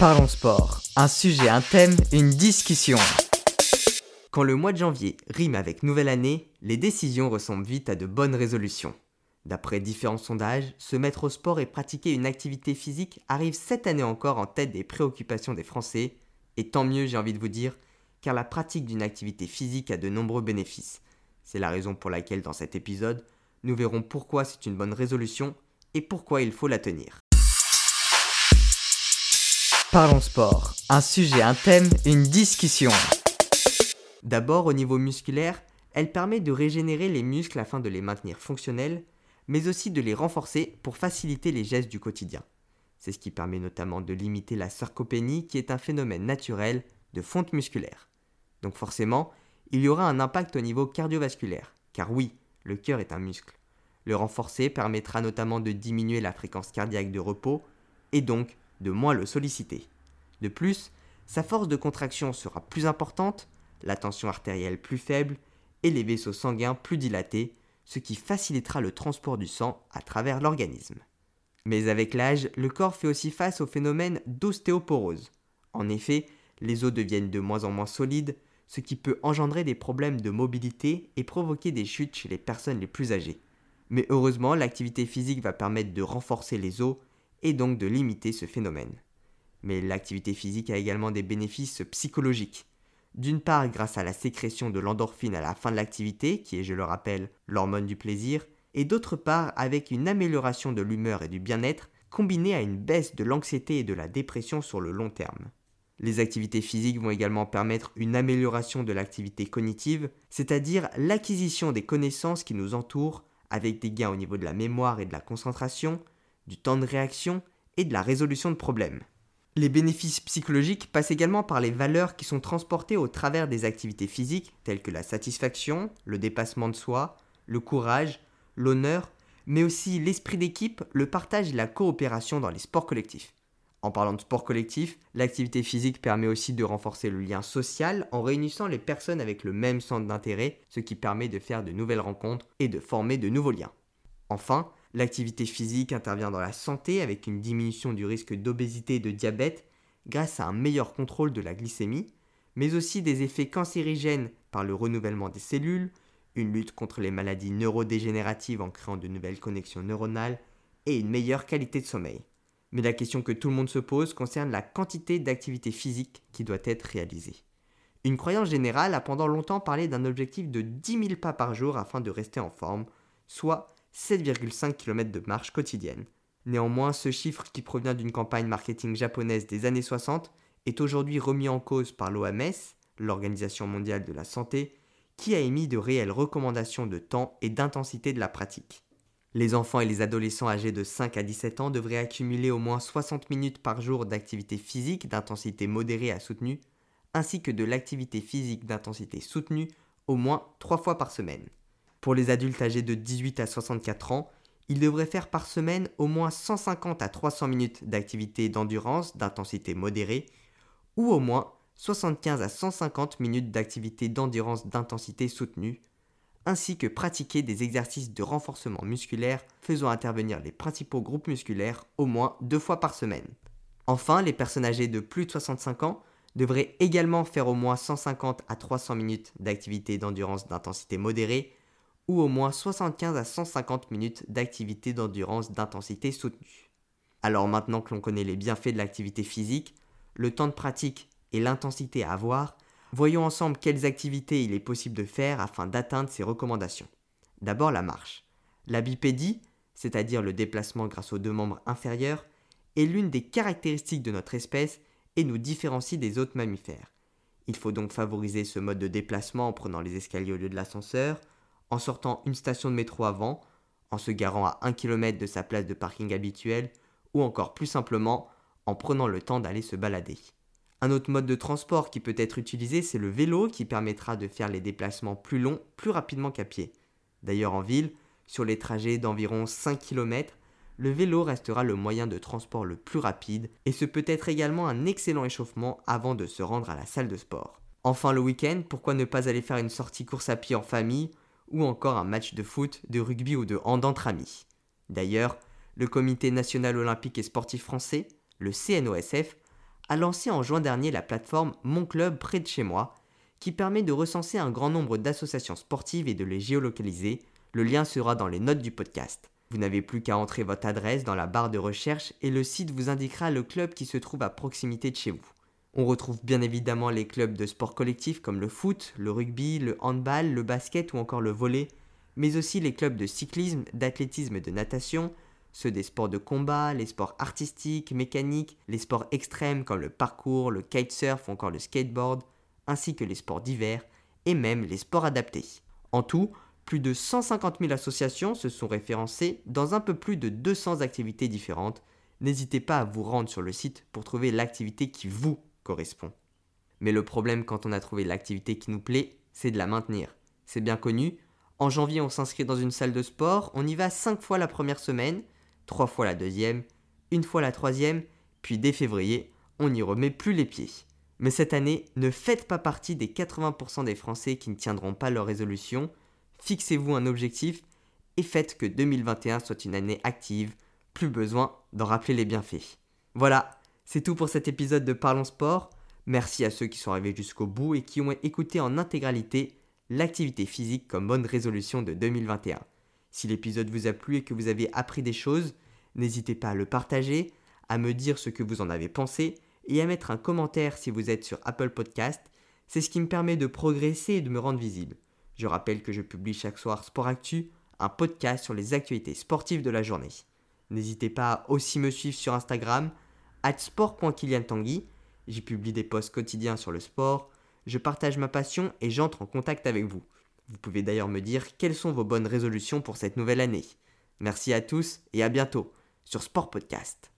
Parlons sport. Un sujet, un thème, une discussion. Quand le mois de janvier rime avec nouvelle année, les décisions ressemblent vite à de bonnes résolutions. D'après différents sondages, se mettre au sport et pratiquer une activité physique arrive cette année encore en tête des préoccupations des Français, et tant mieux j'ai envie de vous dire, car la pratique d'une activité physique a de nombreux bénéfices. C'est la raison pour laquelle dans cet épisode, nous verrons pourquoi c'est une bonne résolution et pourquoi il faut la tenir. Parlons sport. Un sujet, un thème, une discussion. D'abord, au niveau musculaire, elle permet de régénérer les muscles afin de les maintenir fonctionnels, mais aussi de les renforcer pour faciliter les gestes du quotidien. C'est ce qui permet notamment de limiter la sarcopénie qui est un phénomène naturel de fonte musculaire. Donc forcément, il y aura un impact au niveau cardiovasculaire, car oui, le cœur est un muscle. Le renforcer permettra notamment de diminuer la fréquence cardiaque de repos et donc de moins le solliciter. De plus, sa force de contraction sera plus importante, la tension artérielle plus faible et les vaisseaux sanguins plus dilatés, ce qui facilitera le transport du sang à travers l'organisme. Mais avec l'âge, le corps fait aussi face au phénomène d'ostéoporose. En effet, les os deviennent de moins en moins solides, ce qui peut engendrer des problèmes de mobilité et provoquer des chutes chez les personnes les plus âgées. Mais heureusement, l'activité physique va permettre de renforcer les os et donc de limiter ce phénomène. Mais l'activité physique a également des bénéfices psychologiques. D'une part grâce à la sécrétion de l'endorphine à la fin de l'activité, qui est, je le rappelle, l'hormone du plaisir, et d'autre part avec une amélioration de l'humeur et du bien-être, combinée à une baisse de l'anxiété et de la dépression sur le long terme. Les activités physiques vont également permettre une amélioration de l'activité cognitive, c'est-à-dire l'acquisition des connaissances qui nous entourent, avec des gains au niveau de la mémoire et de la concentration, du temps de réaction et de la résolution de problèmes. Les bénéfices psychologiques passent également par les valeurs qui sont transportées au travers des activités physiques telles que la satisfaction, le dépassement de soi, le courage, l'honneur, mais aussi l'esprit d'équipe, le partage et la coopération dans les sports collectifs. En parlant de sport collectif, l'activité physique permet aussi de renforcer le lien social en réunissant les personnes avec le même centre d'intérêt, ce qui permet de faire de nouvelles rencontres et de former de nouveaux liens. Enfin, l'activité physique intervient dans la santé avec une diminution du risque d'obésité et de diabète grâce à un meilleur contrôle de la glycémie, mais aussi des effets cancérigènes par le renouvellement des cellules, une lutte contre les maladies neurodégénératives en créant de nouvelles connexions neuronales et une meilleure qualité de sommeil. Mais la question que tout le monde se pose concerne la quantité d'activité physique qui doit être réalisée. Une croyance générale a pendant longtemps parlé d'un objectif de 10 000 pas par jour afin de rester en forme, soit 7,5 km de marche quotidienne. Néanmoins, ce chiffre qui provient d'une campagne marketing japonaise des années 60 est aujourd'hui remis en cause par l'OMS, l'Organisation mondiale de la santé, qui a émis de réelles recommandations de temps et d'intensité de la pratique. Les enfants et les adolescents âgés de 5 à 17 ans devraient accumuler au moins 60 minutes par jour d'activité physique d'intensité modérée à soutenue, ainsi que de l'activité physique d'intensité soutenue au moins 3 fois par semaine. Pour les adultes âgés de 18 à 64 ans, ils devraient faire par semaine au moins 150 à 300 minutes d'activité d'endurance d'intensité modérée, ou au moins 75 à 150 minutes d'activité d'endurance d'intensité soutenue, ainsi que pratiquer des exercices de renforcement musculaire faisant intervenir les principaux groupes musculaires au moins deux fois par semaine. Enfin, les personnes âgées de plus de 65 ans devraient également faire au moins 150 à 300 minutes d'activité d'endurance d'intensité modérée ou au moins 75 à 150 minutes d'activité d'endurance d'intensité soutenue. Alors maintenant que l'on connaît les bienfaits de l'activité physique, le temps de pratique et l'intensité à avoir, Voyons ensemble quelles activités il est possible de faire afin d'atteindre ces recommandations. D'abord la marche. La bipédie, c'est-à-dire le déplacement grâce aux deux membres inférieurs, est l'une des caractéristiques de notre espèce et nous différencie des autres mammifères. Il faut donc favoriser ce mode de déplacement en prenant les escaliers au lieu de l'ascenseur, en sortant une station de métro avant, en se garant à 1 km de sa place de parking habituelle, ou encore plus simplement en prenant le temps d'aller se balader. Un autre mode de transport qui peut être utilisé, c'est le vélo qui permettra de faire les déplacements plus longs plus rapidement qu'à pied. D'ailleurs en ville, sur les trajets d'environ 5 km, le vélo restera le moyen de transport le plus rapide et ce peut être également un excellent échauffement avant de se rendre à la salle de sport. Enfin le week-end, pourquoi ne pas aller faire une sortie course à pied en famille ou encore un match de foot, de rugby ou de hand entre amis. D'ailleurs, le Comité national olympique et sportif français, le CNOSF, a lancé en juin dernier la plateforme Mon Club près de chez moi, qui permet de recenser un grand nombre d'associations sportives et de les géolocaliser. Le lien sera dans les notes du podcast. Vous n'avez plus qu'à entrer votre adresse dans la barre de recherche et le site vous indiquera le club qui se trouve à proximité de chez vous. On retrouve bien évidemment les clubs de sport collectif comme le foot, le rugby, le handball, le basket ou encore le volley, mais aussi les clubs de cyclisme, d'athlétisme et de natation, ceux des sports de combat, les sports artistiques, mécaniques, les sports extrêmes comme le parcours, le kitesurf ou encore le skateboard, ainsi que les sports d'hiver et même les sports adaptés. En tout, plus de 150 000 associations se sont référencées dans un peu plus de 200 activités différentes. N'hésitez pas à vous rendre sur le site pour trouver l'activité qui vous correspond. Mais le problème quand on a trouvé l'activité qui nous plaît, c'est de la maintenir. C'est bien connu. En janvier, on s'inscrit dans une salle de sport, on y va 5 fois la première semaine, 3 fois la deuxième, une fois la troisième, puis dès février, on n'y remet plus les pieds. Mais cette année, ne faites pas partie des 80% des Français qui ne tiendront pas leur résolution. Fixez-vous un objectif et faites que 2021 soit une année active. Plus besoin d'en rappeler les bienfaits. Voilà, c'est tout pour cet épisode de Parlons Sport. Merci à ceux qui sont arrivés jusqu'au bout et qui ont écouté en intégralité l'activité physique comme bonne résolution de 2021. Si l'épisode vous a plu et que vous avez appris des choses, n'hésitez pas à le partager, à me dire ce que vous en avez pensé et à mettre un commentaire si vous êtes sur Apple Podcast. C'est ce qui me permet de progresser et de me rendre visible. Je rappelle que je publie chaque soir Sport Actu, un podcast sur les actualités sportives de la journée. N'hésitez pas à aussi me suivre sur Instagram, sport.kiliantangui. J'y publie des posts quotidiens sur le sport, je partage ma passion et j'entre en contact avec vous. Vous pouvez d'ailleurs me dire quelles sont vos bonnes résolutions pour cette nouvelle année. Merci à tous et à bientôt sur Sport Podcast.